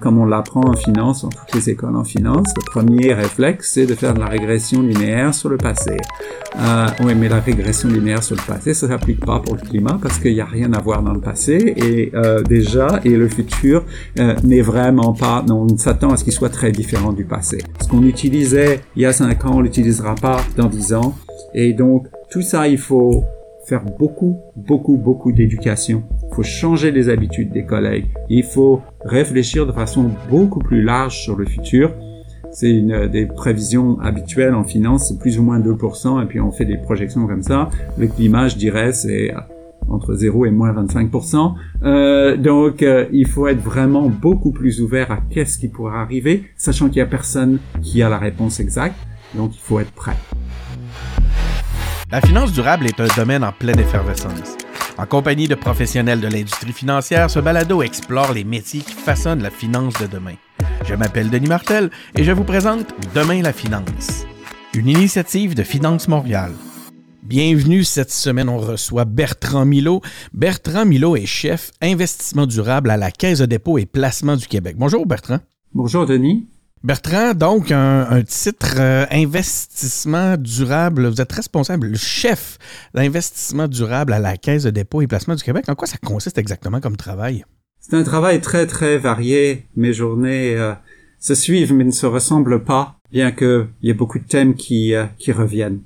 comme on l'apprend en finance, dans toutes les écoles en finance, le premier réflexe, c'est de faire de la régression linéaire sur le passé. Euh, oui, mais la régression linéaire sur le passé, ça s'applique pas pour le climat parce qu'il n'y a rien à voir dans le passé et euh, déjà, et le futur euh, n'est vraiment pas, non, on s'attend à ce qu'il soit très différent du passé. Ce qu'on utilisait il y a cinq ans, on l'utilisera pas dans dix ans. Et donc, tout ça, il faut faire beaucoup, beaucoup, beaucoup d'éducation. Il faut changer les habitudes des collègues. Il faut réfléchir de façon beaucoup plus large sur le futur. C'est une euh, des prévisions habituelles en finance, c'est plus ou moins 2%, et puis on fait des projections comme ça. Le climat, je dirais, c'est entre 0 et moins 25%. Euh, donc, euh, il faut être vraiment beaucoup plus ouvert à qu'est-ce qui pourra arriver, sachant qu'il y a personne qui a la réponse exacte. Donc, il faut être prêt. La finance durable est un domaine en pleine effervescence. En compagnie de professionnels de l'industrie financière, ce balado explore les métiers qui façonnent la finance de demain. Je m'appelle Denis Martel et je vous présente Demain la finance, une initiative de Finance Montréal. Bienvenue cette semaine, on reçoit Bertrand Milo. Bertrand Milo est chef investissement durable à la Caisse de dépôt et placement du Québec. Bonjour Bertrand. Bonjour Denis. Bertrand, donc un, titre euh, investissement durable. Vous êtes responsable, le chef d'investissement durable à la Caisse de dépôt et placement du Québec. En quoi ça consiste exactement comme travail? C'est un travail très très varié. Mes journées euh, se suivent mais ne se ressemblent pas, bien qu'il y ait beaucoup de thèmes qui, euh, qui reviennent.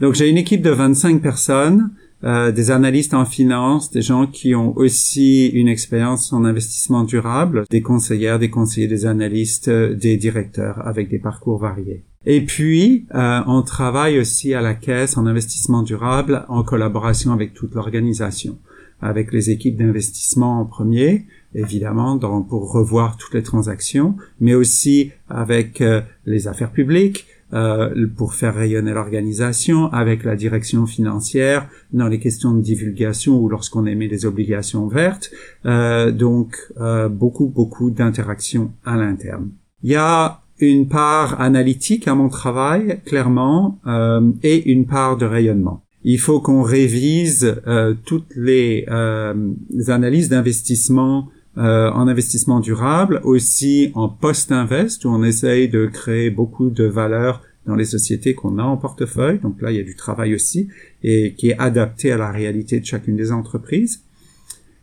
Donc j'ai une équipe de 25 personnes euh, des analystes en finance, des gens qui ont aussi une expérience en investissement durable, des conseillères, des conseillers, des analystes, euh, des directeurs avec des parcours variés. Et puis, euh, on travaille aussi à la caisse en investissement durable en collaboration avec toute l'organisation, avec les équipes d'investissement en premier, évidemment, pour revoir toutes les transactions, mais aussi avec les affaires publiques, euh, pour faire rayonner l'organisation avec la direction financière dans les questions de divulgation ou lorsqu'on émet des obligations vertes. Euh, donc euh, beaucoup beaucoup d'interactions à l'interne. Il y a une part analytique à mon travail clairement euh, et une part de rayonnement. Il faut qu'on révise euh, toutes les, les analyses d'investissement euh, en investissement durable, aussi en post-invest, où on essaye de créer beaucoup de valeur dans les sociétés qu'on a en portefeuille. Donc là, il y a du travail aussi, et qui est adapté à la réalité de chacune des entreprises.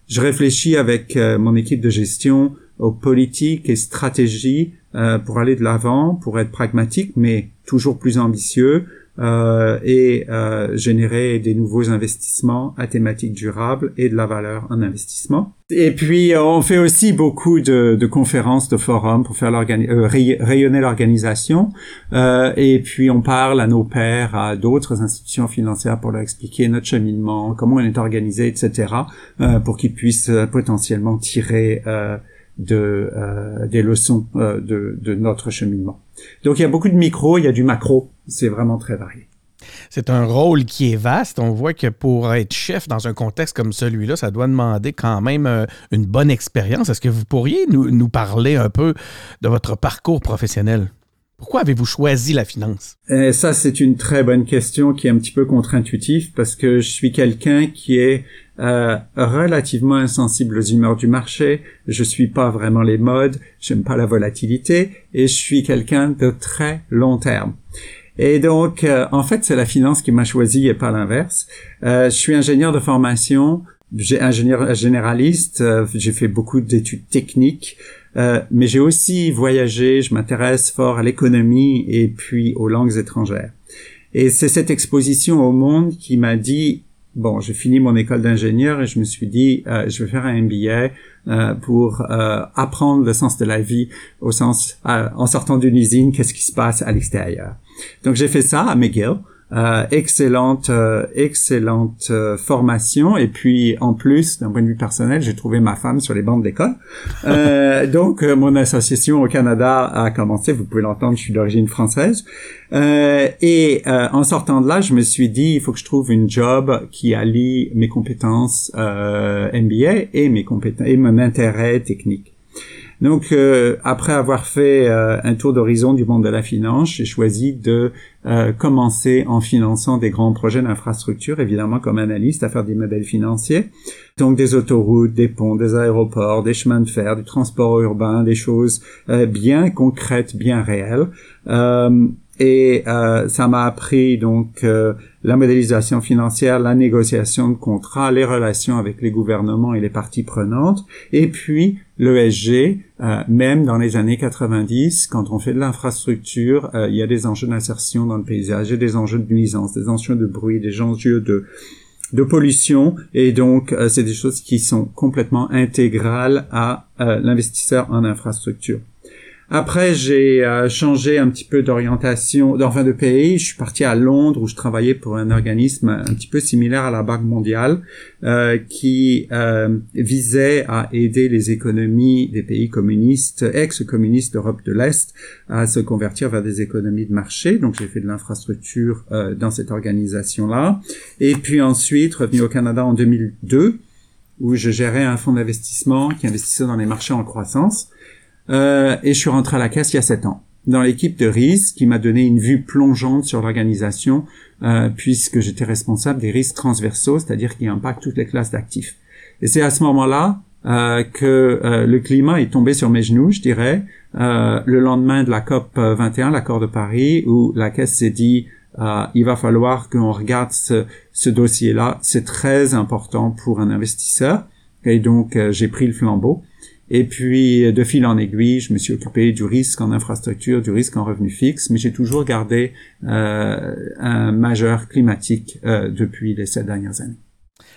Je réfléchis avec euh, mon équipe de gestion aux politiques et stratégies euh, pour aller de l'avant, pour être pragmatique, mais toujours plus ambitieux, euh, et euh, générer des nouveaux investissements à thématique durable et de la valeur en investissement. Et puis on fait aussi beaucoup de, de conférences, de forums pour faire euh, rayonner l'organisation. Euh, et puis on parle à nos pairs, à d'autres institutions financières pour leur expliquer notre cheminement, comment on est organisé, etc., euh, pour qu'ils puissent euh, potentiellement tirer de, des leçons de, de, notre cheminement. Donc il y a beaucoup de micro, il y a du macro, c'est vraiment très varié. C'est un rôle qui est vaste. On voit que pour être chef dans un contexte comme celui-là, ça doit demander quand même euh, une bonne expérience. Est-ce que vous pourriez nous, nous parler un peu de votre parcours professionnel? Pourquoi avez-vous choisi la finance? Et Ça, c'est une très bonne question qui est un petit peu contre-intuitive parce que je suis quelqu'un qui est euh, relativement insensible aux humeurs du marché. Je suis pas vraiment les modes, j'aime pas la volatilité et je suis quelqu'un de très long terme. Et donc, euh, en fait, c'est la finance qui m'a choisi et pas l'inverse. Euh, je suis ingénieur de formation, j'ai ingénieur généraliste, euh, j'ai fait beaucoup d'études techniques. Euh, mais j'ai aussi voyagé, je m'intéresse fort à l'économie et puis aux langues étrangères. Et c'est cette exposition au monde qui m'a dit, bon, j'ai fini mon école d'ingénieur et je me suis dit, euh, je vais faire un MBA euh, pour euh, apprendre le sens de la vie au sens, en sortant d'une usine, qu'est-ce qui se passe à l'extérieur. Donc j'ai fait ça à McGill. Euh, excellente, euh, excellente euh, formation. Et puis, en plus, d'un point de vue personnel, j'ai trouvé ma femme sur les bancs d'école. donc, mon association au Canada a commencé. Vous pouvez l'entendre, je suis d'origine française. et en sortant de là, je me suis dit, il faut que je trouve une job qui allie mes compétences MBA et mes compétences et mon intérêt technique. Donc, euh, après avoir fait euh, un tour d'horizon du monde de la finance, j'ai choisi de euh, commencer en finançant des grands projets d'infrastructure, évidemment comme analyste, à faire des modèles financiers. Donc des autoroutes, des ponts, des aéroports, des chemins de fer, du transport urbain, des choses bien concrètes, bien réelles. Et ça m'a appris donc la modélisation financière, la négociation de contrats, les relations avec les gouvernements et les parties prenantes, et puis l'ESG, euh, même dans les années 90, quand on fait de l'infrastructure, euh, il y a des enjeux d'insertion dans le paysage, a des enjeux de nuisance, des enjeux de bruit, des enjeux de de pollution et donc euh, c'est des choses qui sont complètement intégrales à l'investisseur en infrastructure. Après, j'ai euh, changé un petit peu d'orientation, enfin de pays. Je suis parti à Londres où je travaillais pour un organisme un petit peu similaire à la Banque mondiale euh, qui euh, visait à aider les économies des pays communistes, ex-communistes d'Europe de l'Est, à se convertir vers des économies de marché. Donc j'ai fait de l'infrastructure euh, dans cette organisation-là. Et puis ensuite, revenu au Canada en 2002 où je gérais un fonds d'investissement qui investissait dans les marchés en croissance. Euh, et je suis rentré à la caisse il y a sept ans dans l'équipe de risque qui m'a donné une vue plongeante sur l'organisation euh, puisque j'étais responsable des risques transversaux, c'est-à-dire qui impactent toutes les classes d'actifs. Et c'est à ce moment-là euh, que euh, le climat est tombé sur mes genoux, je dirais, euh, le lendemain de la COP 21, l'accord de Paris, où la caisse s'est dit il va falloir qu'on regarde ce, ce dossier-là, c'est très important pour un investisseur. Et donc j'ai pris le flambeau. Et puis, de fil en aiguille, je me suis occupé du risque en infrastructure, du risque en revenu fixe, mais j'ai toujours gardé euh, un majeur climatique euh, depuis les sept dernières années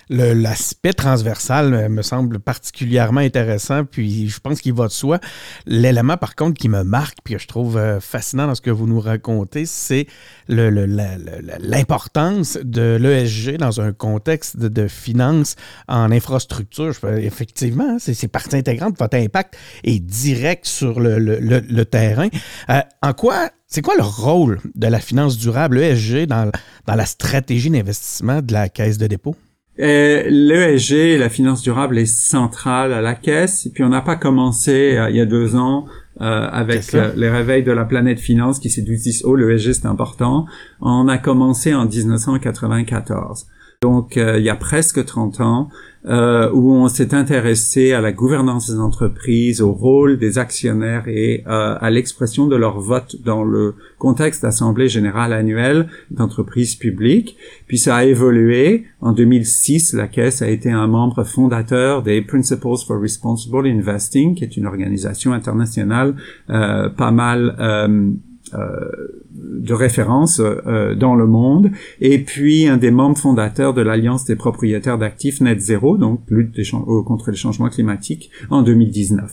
l'aspect transversal euh, me semble particulièrement intéressant, puis je pense qu'il va de soi. L'élément, par contre, qui me marque, puis que je trouve euh, fascinant dans ce que vous nous racontez, c'est l'importance de l'ESG dans un contexte de, de finance en infrastructure. Effectivement, c'est partie intégrante. Votre impact est direct sur le, terrain. Euh, en quoi c'est quoi le rôle de la finance durable, ESG, dans la stratégie d'investissement de la caisse de dépôt? L'ESG, la finance durable, est centrale à la caisse. Et puis on n'a pas commencé euh, il y a deux ans euh, avec euh, les réveils de la planète finance qui s'est dit oh l'ESG c'est important. On a commencé en 1994. Donc il y a presque 30 ans euh, où on s'est intéressé à la gouvernance des entreprises, au rôle des actionnaires et euh, à l'expression de leur vote dans le contexte d'assemblée générale annuelle d'entreprises publiques. Puis ça a évolué. En 2006, la Caisse a été un membre fondateur des Principles for Responsible Investing, qui est une organisation internationale euh, pas mal euh, de référence euh, dans le monde, et puis un des membres fondateurs de l'Alliance des propriétaires d'actifs Net Zero, donc lutte euh, contre les changements climatiques, en 2019.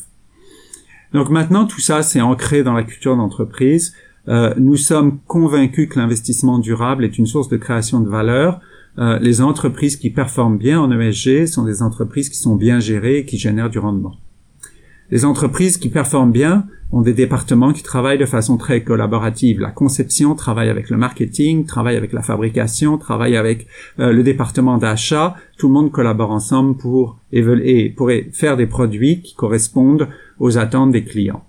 Donc maintenant, tout ça, c'est ancré dans la culture d'entreprise. nous sommes convaincus que l'investissement durable est une source de création de valeur. les entreprises qui performent bien en ESG sont des entreprises qui sont bien gérées et qui génèrent du rendement. Les entreprises qui performent bien ont des départements qui travaillent de façon très collaborative. La conception travaille avec le marketing, travaille avec la fabrication, travaille avec euh, le département d'achat. Tout le monde collabore ensemble pour, pour faire des produits qui correspondent aux attentes des clients.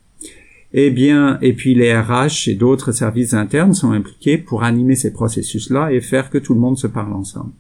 Eh bien, et puis les RH et d'autres services internes sont impliqués pour animer ces processus-là et faire que tout le monde se parle ensemble.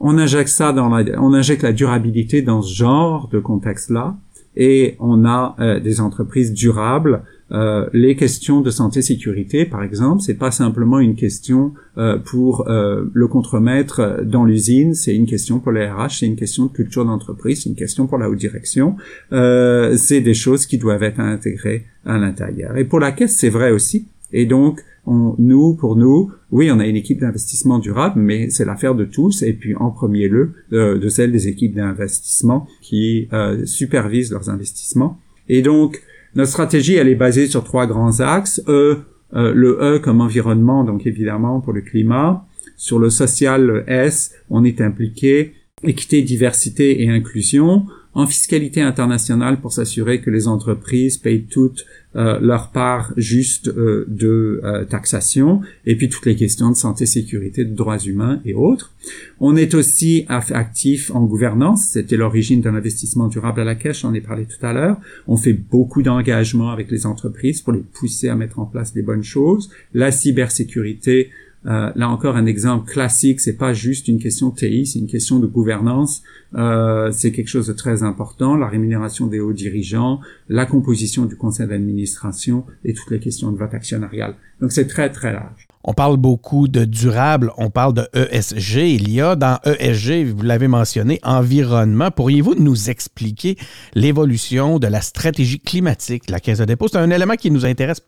On injecte ça dans la, on injecte la durabilité dans ce genre de contexte-là et on a euh, des entreprises durables. Euh, les questions de santé sécurité, par exemple, c'est pas simplement une question euh, pour le contremaître dans l'usine, c'est une question pour les RH, c'est une question de culture d'entreprise, c'est une question pour la haute direction. c'est des choses qui doivent être intégrées à l'intérieur. Et pour la caisse, c'est vrai aussi. Et donc, nous, pour nous, oui, on a une équipe d'investissement durable, mais c'est l'affaire de tous, et puis en premier lieu euh, de celle des équipes d'investissement qui euh, supervisent leurs investissements. Et donc, notre stratégie, elle est basée sur trois grands axes. E, euh, le E comme environnement, donc évidemment pour le climat. Sur le social, le S, on est impliqué équité, diversité et inclusion. En fiscalité internationale pour s'assurer que les entreprises payent toutes euh, leur part juste euh, de euh, taxation, et puis toutes les questions de santé, sécurité, de droits humains et autres. On est aussi actif en gouvernance, c'était l'origine d'un investissement durable à la caisse, j'en ai parlé tout à l'heure. On fait beaucoup d'engagements avec les entreprises pour les pousser à mettre en place les bonnes choses. La cybersécurité, euh, là encore un exemple classique, c'est pas juste une question TI, c'est une question de gouvernance. Euh, c'est quelque chose de très important. La rémunération des hauts dirigeants, la composition du conseil d'administration et toutes les questions de vote actionnarial. Donc c'est très très large. On parle beaucoup de durable, on parle de ESG. Il y a dans ESG, vous l'avez mentionné, environnement. Pourriez-vous nous expliquer l'évolution de la stratégie climatique de la Caisse de dépôt? C'est un élément qui nous intéresse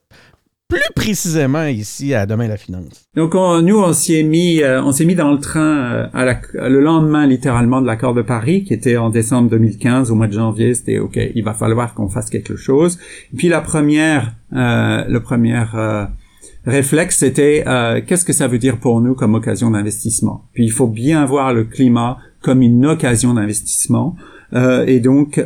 plus précisément ici à Demain la Finance. Donc nous on s'y est mis euh, on s'est mis dans le train euh, à la, le lendemain littéralement de l'accord de Paris qui était en décembre 2015 au mois de janvier c'était ok il va falloir qu'on fasse quelque chose. Puis la première euh, le premier euh, réflexe c'était qu'est-ce que ça veut dire pour nous comme occasion d'investissement? Puis il faut bien voir le climat comme une occasion d'investissement. et donc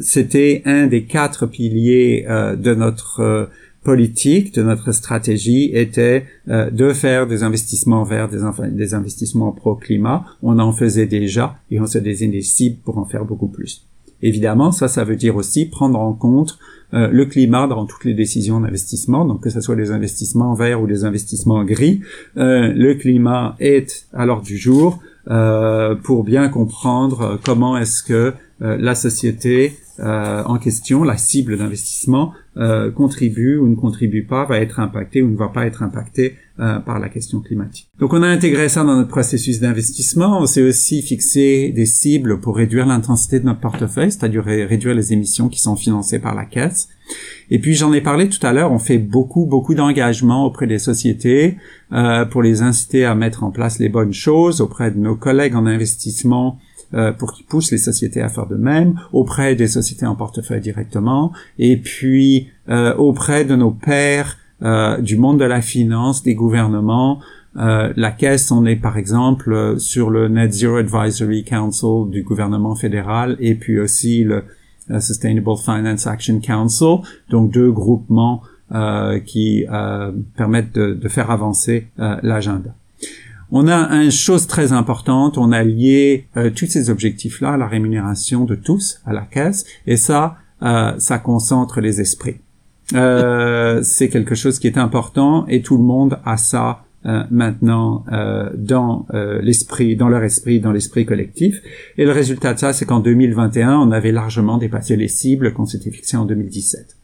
c'était un des quatre piliers de notre politique de notre stratégie était euh, de faire des investissements verts, des, des investissements pro-climat. On en faisait déjà et on se désigne des cibles pour en faire beaucoup plus. Évidemment, ça, ça veut dire aussi prendre en compte euh, le climat dans toutes les décisions d'investissement, donc que ce soit des investissements verts ou des investissements gris. Euh, le climat est à l'ordre du jour pour bien comprendre comment est-ce que la société en question, la cible d'investissement, euh, contribue ou ne contribue pas, va être impacté ou ne va pas être impacté euh, par la question climatique. Donc on a intégré ça dans notre processus d'investissement. On s'est aussi fixé des cibles pour réduire l'intensité de notre portefeuille, c'est-à-dire réduire les émissions qui sont financées par la caisse. Et puis j'en ai parlé tout à l'heure, on fait beaucoup beaucoup d'engagements auprès des sociétés euh, pour les inciter à mettre en place les bonnes choses auprès de nos collègues en investissement euh, pour qu'ils poussent les sociétés à faire de même, auprès des sociétés en portefeuille directement, et puis euh, auprès de nos pairs euh, du monde de la finance, des gouvernements. la caisse, on est par exemple sur le Net Zero Advisory Council du gouvernement fédéral, et puis aussi le Sustainable Finance Action Council, donc deux groupements qui permettent de, de, faire avancer l'agenda. On a une chose très importante, on a lié euh, tous ces objectifs-là à la rémunération de tous, à la caisse, et ça, euh, ça concentre les esprits. Euh, c'est quelque chose qui est important et tout le monde a ça maintenant dans l'esprit, dans leur esprit, dans l'esprit collectif. Et le résultat de ça, c'est qu'en 2021, on avait largement dépassé les cibles qu'on s'était fixées en 2017.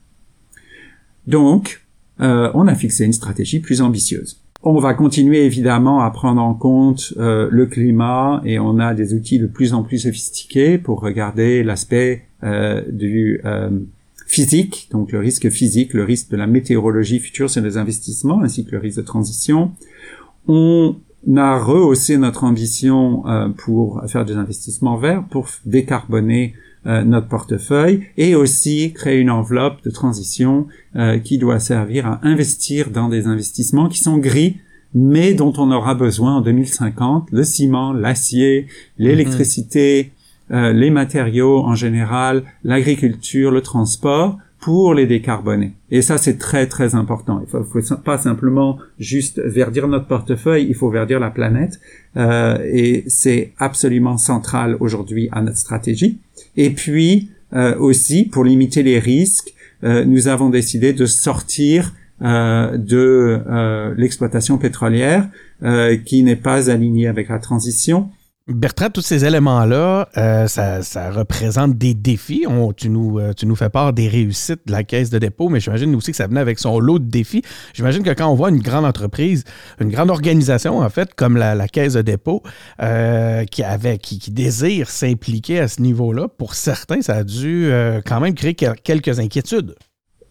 Donc, on a fixé une stratégie plus ambitieuse. On va continuer évidemment à prendre en compte euh, le climat et on a des outils de plus en plus sophistiqués pour regarder l'aspect euh, du euh, physique, donc le risque physique, le risque de la météorologie future sur les investissements ainsi que le risque de transition. On a rehaussé notre ambition pour faire des investissements verts, pour décarboner euh, notre portefeuille et aussi créer une enveloppe de transition euh, qui doit servir à investir dans des investissements qui sont gris mais dont on aura besoin en 2050, le ciment, l'acier, l'électricité, euh, les matériaux en général, l'agriculture, le transport, pour les décarboner. Et ça, c'est très très important. Il faut, faut, pas simplement juste verdir notre portefeuille, il faut verdir la planète. Euh, et c'est absolument central aujourd'hui à notre stratégie. Et puis euh, aussi, pour limiter les risques, euh, nous avons décidé de sortir euh, de euh, l'exploitation pétrolière euh, qui n'est pas alignée avec la transition Bertrand, tous ces éléments-là, euh, ça, ça, représente des défis. On, tu, nous, euh, tu nous fais part des réussites de la caisse de dépôt, mais j'imagine aussi que ça venait avec son lot de défis. J'imagine que quand on voit une grande entreprise, une grande organisation, en fait, comme la, la caisse de dépôt, euh, qui, avait, qui, qui désire s'impliquer à ce niveau-là, pour certains, ça a dû euh, quand même créer quelques inquiétudes.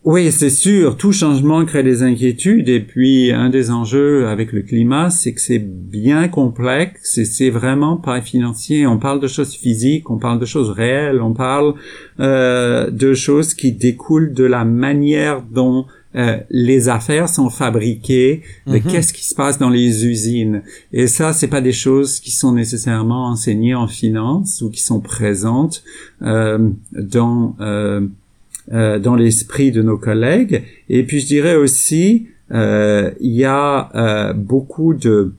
Oui, c'est sûr, tout changement crée des inquiétudes et puis un des enjeux avec le climat, c'est que c'est bien complexe et c'est vraiment pas financier. On parle de choses physiques, on parle de choses réelles, on parle euh, de choses qui découlent de la manière dont euh, les affaires sont fabriquées de Mhm. qu'est-ce qui se passe dans les usines. Et ça, c'est pas des choses qui sont nécessairement enseignées en finance ou qui sont présentes euh, dans euh, dans l'esprit de nos collègues. Et puis je dirais aussi, euh, il y a euh, beaucoup de,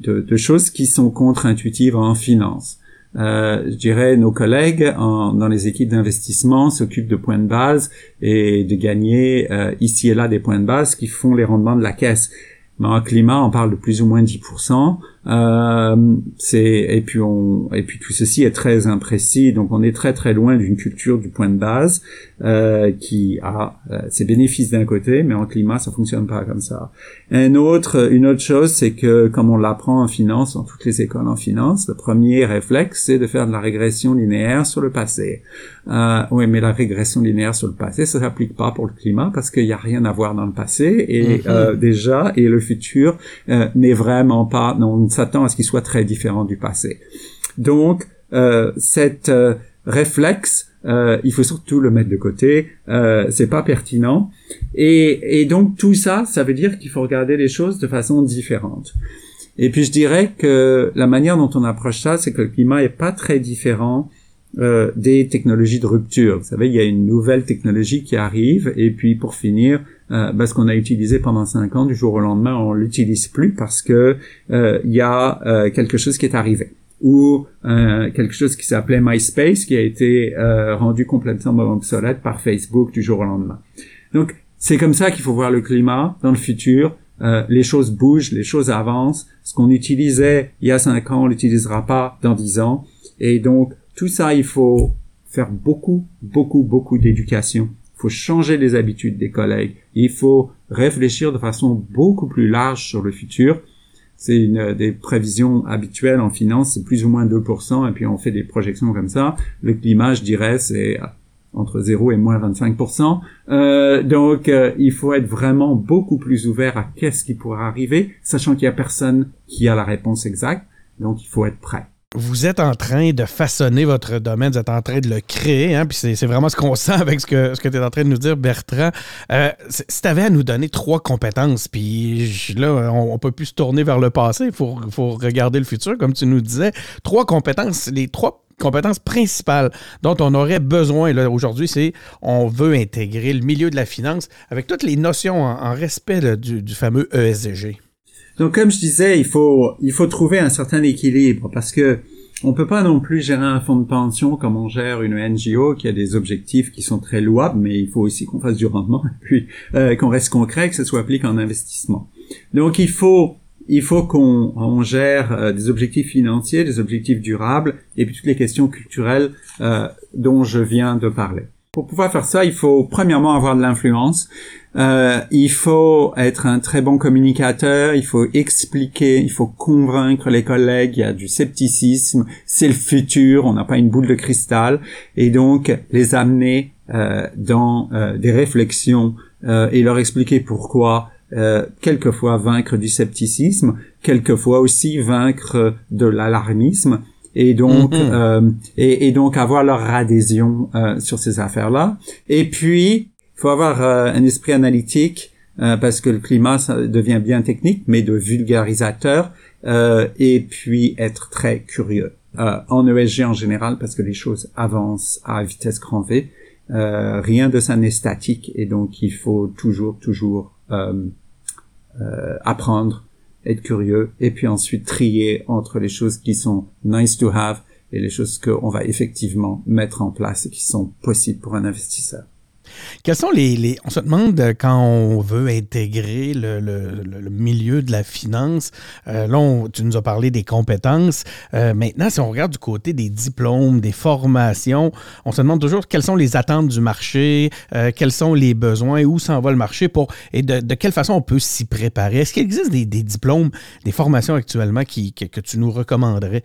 de, de choses qui sont contre-intuitives en finance. Euh, je dirais nos collègues en, dans les équipes d'investissement s'occupent de points de base et de gagner euh, ici et là des points de base qui font les rendements de la caisse. Mais en climat, on parle de plus ou moins 10%. Euh, c'est et puis on et puis tout ceci est très imprécis, donc on est très très loin d'une culture du point de base euh, qui a euh, ses bénéfices d'un côté, mais en climat ça fonctionne pas comme ça. Un autre, une autre chose, c'est que comme on l'apprend en finance, dans toutes les écoles en finance, le premier réflexe c'est de faire de la régression linéaire sur le passé. Euh, oui, mais la régression linéaire sur le passé, ça s'applique pas pour le climat parce qu'il y a rien à voir dans le passé et Mhm. euh, déjà et le futur euh, n'est vraiment pas, non, on s'attend à ce qu'il soit très différent du passé. Donc, euh, cette euh, réflexe, euh, il faut surtout le mettre de côté. Euh, c'est pas pertinent. Et, et donc tout ça, ça veut dire qu'il faut regarder les choses de façon différente. Et puis je dirais que la manière dont on approche ça, c'est que le climat est pas très différent euh, des technologies de rupture. Vous savez, il y a une nouvelle technologie qui arrive, et puis pour finir, euh, ben, ce qu'on a utilisé pendant cinq ans, du jour au lendemain, on l'utilise plus parce que euh, il y a euh, quelque chose qui est arrivé ou euh, quelque chose qui s'appelait MySpace qui a été euh, rendu complètement obsolète par Facebook du jour au lendemain. Donc c'est comme ça qu'il faut voir le climat dans le futur. Euh, les choses bougent, les choses avancent. Ce qu'on utilisait il y a cinq ans, on l'utilisera pas dans dix ans. Et donc tout ça, il faut faire beaucoup, beaucoup, beaucoup d'éducation. Il faut changer les habitudes des collègues. Il faut réfléchir de façon beaucoup plus large sur le futur. C'est une euh, des prévisions habituelles en finance, c'est plus ou moins 2%, et puis on fait des projections comme ça. Le climat, je dirais, c'est entre 0 et moins 25%. Euh, donc, euh, il faut être vraiment beaucoup plus ouvert à qu'est-ce qui pourra arriver, sachant qu'il y a personne qui a la réponse exacte. Donc, il faut être prêt. Vous êtes en train de façonner votre domaine, vous êtes en train de le créer, hein, puis c'est, vraiment ce qu'on sent avec ce que, tu es en train de nous dire, Bertrand. Euh, si tu avais à nous donner trois compétences, puis là, on, on peut plus se tourner vers le passé, il faut, regarder le futur, comme tu nous disais. Trois compétences, les trois compétences principales dont on aurait besoin aujourd'hui, c'est on veut intégrer le milieu de la finance avec toutes les notions en, respect du, du fameux ESG. Donc, comme je disais, il faut, il faut trouver un certain équilibre parce que on peut pas non plus gérer un fonds de pension comme on gère une NGO qui a des objectifs qui sont très louables, mais il faut aussi qu'on fasse du rendement et puis euh, qu'on reste concret, que ce soit appliqué en investissement. Donc, il faut, il faut qu'on on gère euh, des objectifs financiers, des objectifs durables et puis toutes les questions culturelles euh, dont je viens de parler. Pour pouvoir faire ça, il faut premièrement avoir de l'influence. Euh, il faut être un très bon communicateur, il faut expliquer, il faut convaincre les collègues, il y a du scepticisme, c'est le futur, on n'a pas une boule de cristal, et donc les amener euh, dans euh, des réflexions euh, et leur expliquer pourquoi euh, quelquefois vaincre du scepticisme, quelquefois aussi vaincre de l'alarmisme, et donc Mhm. euh, et, et donc avoir leur adhésion euh, sur ces affaires-là. Et puis, faut avoir euh, un esprit analytique euh, parce que le climat ça devient bien technique, mais de vulgarisateur. euh, et puis être très curieux euh, en ESG en général parce que les choses avancent à vitesse grand V. Euh, rien de ça n'est statique et donc il faut toujours toujours euh, euh, apprendre, être curieux et puis ensuite trier entre les choses qui sont nice to have et les choses qu'on va effectivement mettre en place et qui sont possibles pour un investisseur. Quels sont les, les- On se demande euh, quand on veut intégrer le, milieu de la finance. euh, là, tu nous as parlé des compétences. Euh, maintenant, si on regarde du côté des diplômes, des formations, on se demande toujours quelles sont les attentes du marché, quels sont les besoins, où s'en va le marché pour et de, quelle façon on peut s'y préparer. Est-ce qu'il existe des, diplômes, des formations actuellement qui, que, tu nous recommanderais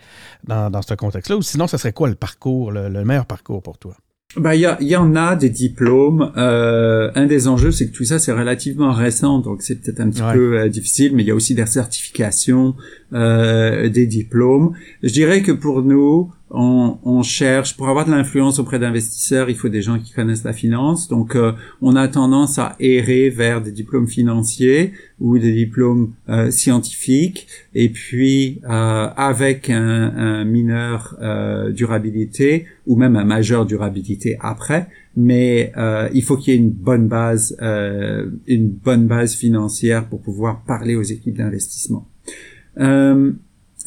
dans, ce contexte-là? Ou sinon, ce serait quoi le parcours, le meilleur parcours pour toi? Bah, il y, a- y en a des diplômes. Euh, un des enjeux, c'est que tout ça, c'est relativement récent, donc c'est peut-être un petit Ouais. peu euh, difficile, mais il y a aussi des certifications, euh, des diplômes. Je dirais que pour nous, on, on, cherche pour avoir de l'influence auprès d'investisseurs, il faut des gens qui connaissent la finance. Donc, euh, on a tendance à errer vers des diplômes financiers ou des diplômes euh, scientifiques, et puis euh, avec un, un mineur durabilité ou même un majeur durabilité après. Mais il faut qu'il y ait une bonne base, une bonne base financière pour pouvoir parler aux équipes d'investissement.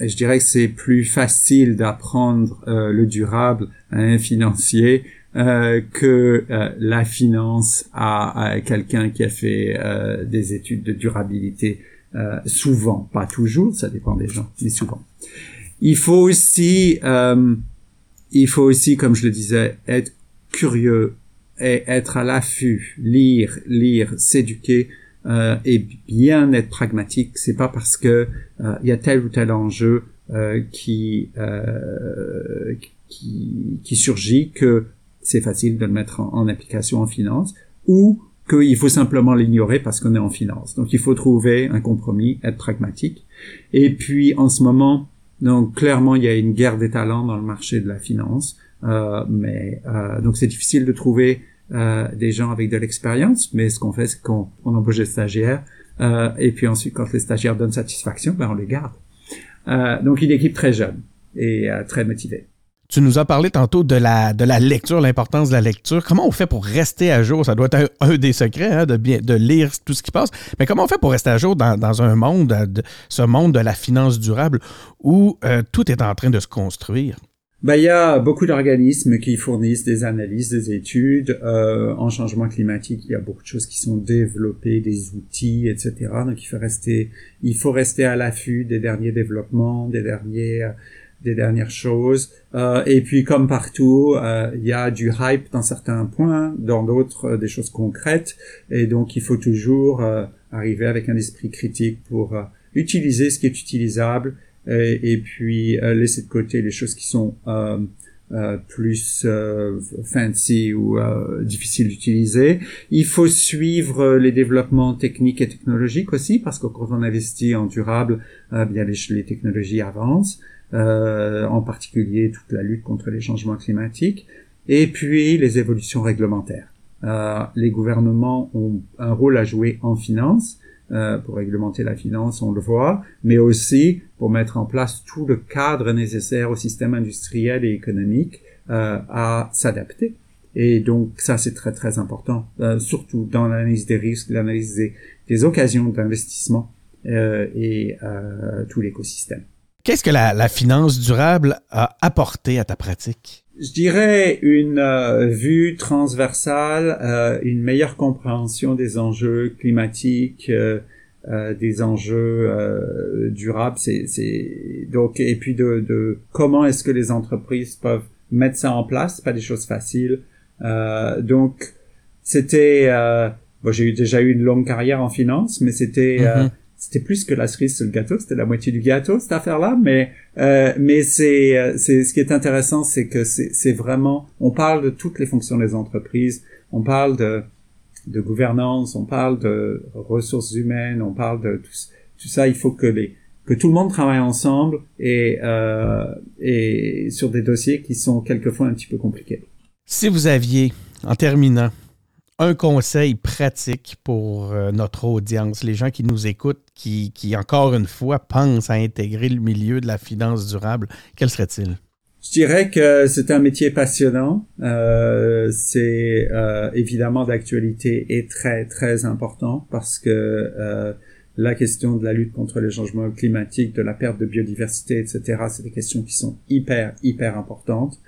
Euh, je dirais que c'est plus facile d'apprendre euh, le durable à un financier euh, que euh, la finance à, à quelqu'un qui a fait euh, des études de durabilité. souvent, pas toujours, ça dépend des gens, mais souvent. Il faut aussi, il faut aussi, comme je le disais, être curieux et être à l'affût, lire, lire, s'éduquer euh, et bien être pragmatique. C'est pas parce que euh, il y a tel ou tel enjeu euh, qui, euh, qui, qui surgit que c'est facile de le mettre en, application en finance ou qu'il faut simplement l'ignorer parce qu'on est en finance. Donc il faut trouver un compromis, être pragmatique. Et puis en ce moment, donc clairement il y a une guerre des talents dans le marché de la finance, mais donc c'est difficile de trouver euh, des gens avec de l'expérience, mais ce qu'on fait, c'est qu'on on embauche des stagiaires, euh, et puis ensuite, quand les stagiaires donnent satisfaction, ben on les garde. Euh, donc, une équipe très jeune et très motivée. Tu nous as parlé tantôt de la, de la lecture, l'importance de la lecture. Comment on fait pour rester à jour? Ça doit être un, des secrets, hein, de, bien, de lire tout ce qui passe. Mais comment on fait pour rester à jour dans, dans un monde, de, ce monde de la finance durable où tout est en train de se construire? Bah, il y a beaucoup d'organismes qui fournissent des analyses, des études. Euh, en changement climatique, il y a beaucoup de choses qui sont développées, des outils, etc. Donc il faut rester, il faut rester à l'affût des derniers développements, des derniers, des dernières choses. Euh, et puis comme partout, euh, il y a du hype dans certains points, dans d'autres euh, des choses concrètes. Et donc il faut toujours euh, arriver avec un esprit critique pour utiliser ce qui est utilisable et, et puis euh, laisser de côté les choses qui sont euh, euh, plus euh, fancy ou euh, difficiles d'utiliser. Il faut suivre les développements techniques et technologiques aussi, parce que quand on investit en durable, bien les, les, technologies avancent, en particulier toute la lutte contre les changements climatiques, et puis les évolutions réglementaires. les gouvernements ont un rôle à jouer en finance, euh, pour réglementer la finance, on le voit, mais aussi pour mettre en place tout le cadre nécessaire au système industriel et économique euh, à s'adapter. Et donc ça, c'est très très important, euh, surtout dans l'analyse des risques, l'analyse des, des, occasions d'investissement euh, et euh, tout l'écosystème. Qu'est-ce que la, la finance durable a apporté à ta pratique? Je dirais une euh, vue transversale, euh, une meilleure compréhension des enjeux climatiques, euh, euh des enjeux euh, durables. C'est, donc et puis de, de comment est-ce que les entreprises peuvent mettre ça en place, pas des choses faciles. donc c'était bon, j'ai déjà eu une longue carrière en finance, mais c'était mm-hmm c'était plus que la cerise sur le gâteau, c'était la moitié du gâteau cette affaire-là, mais euh, mais c'est euh, c'est ce qui est intéressant, c'est que c'est vraiment on parle de toutes les fonctions des entreprises, on parle de de gouvernance, on parle de ressources humaines, on parle de tout, tout ça. Il faut que les que tout le monde travaille ensemble et euh, et sur des dossiers qui sont quelquefois un petit peu compliqués. Si vous aviez en terminant un conseil pratique pour euh, notre audience, les gens qui nous écoutent, qui, qui, encore une fois pensent à intégrer le milieu de la finance durable, quel serait-il? Je dirais que c'est un métier passionnant. Euh, c'est euh, évidemment d'actualité et très très important parce que euh, la question de la lutte contre les changements climatiques, de la perte de biodiversité, etc., c'est des questions qui sont hyper hyper importantes.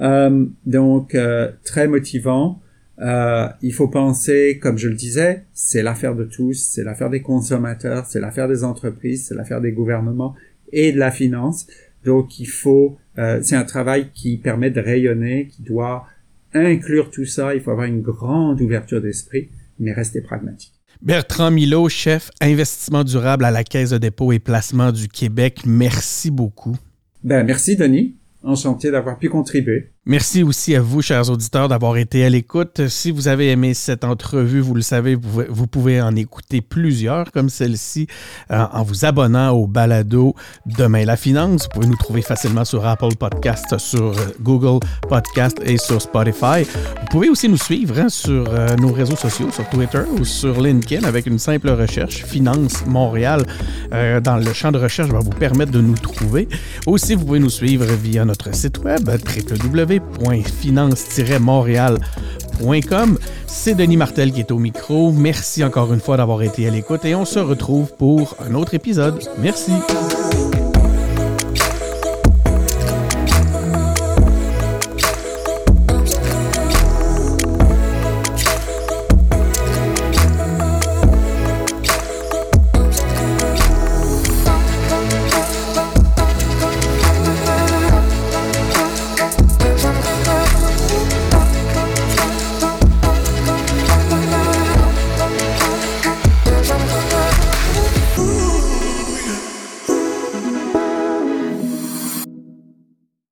Euh, donc euh, très motivant. Euh, il faut penser, comme je le disais, c'est l'affaire de tous, c'est l'affaire des consommateurs, c'est l'affaire des entreprises, c'est l'affaire des gouvernements et de la finance. Donc il faut, euh, c'est un travail qui permet de rayonner, qui doit inclure tout ça. Il faut avoir une grande ouverture d'esprit, mais rester pragmatique. Bertrand Milo, chef investissement durable à la Caisse de dépôt et placement du Québec. Merci beaucoup. Ben merci Denis, enchanté d'avoir pu contribuer. Merci aussi à vous, chers auditeurs, d'avoir été à l'écoute. Si vous avez aimé cette entrevue, vous le savez, vous pouvez, en écouter plusieurs comme celle-ci euh, en vous abonnant au balado Demain la Finance. Vous pouvez nous trouver facilement sur Apple Podcast, sur euh, Google Podcast et sur Spotify. Vous pouvez aussi nous suivre hein, sur euh, nos réseaux sociaux, sur Twitter ou sur LinkedIn avec une simple recherche Finance Montréal. dans le champ de recherche va vous permettre de nous trouver. Aussi, vous pouvez nous suivre via notre site web www www.finance-montréal.com. C'est Denis Martel qui est au micro. Merci encore une fois d'avoir été à l'écoute et on se retrouve pour un autre épisode. Merci.